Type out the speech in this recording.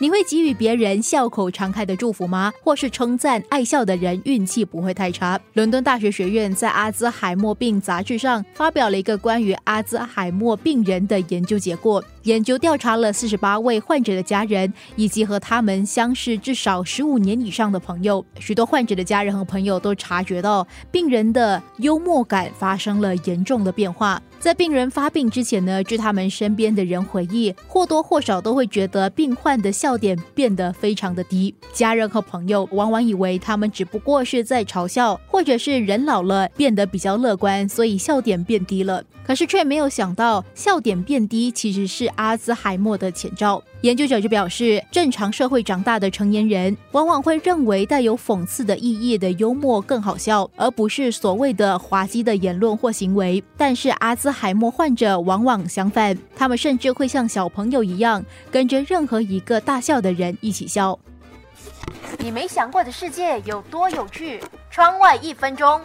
你会给予别人笑口常开的祝福吗？或是称赞爱笑的人运气不会太差？伦敦大学学院在阿兹海默病杂志上发表了一个关于阿兹海默病人的研究结果。研究调查了四十八位患者的家人，以及和他们相识至少十五年以上的朋友。许多患者的家人和朋友都察觉到病人的幽默感发生了严重的变化。在病人发病之前呢，据他们身边的人回忆，或多或少都会觉得病患的笑点变得非常的低。家人和朋友往往以为他们只不过是在嘲笑，或者是人老了变得比较乐观，所以笑点变低了。可是却没有想到，笑点变低其实是阿兹海默的前兆。研究者就表示，正常社会长大的成年人往往会认为带有讽刺的意义的幽默更好笑，而不是所谓的滑稽的言论或行为。但是阿兹海默患者往往相反，他们甚至会像小朋友一样，跟着任何一个大大笑的人一起笑。你没想过的世界有多有趣？窗外一分钟。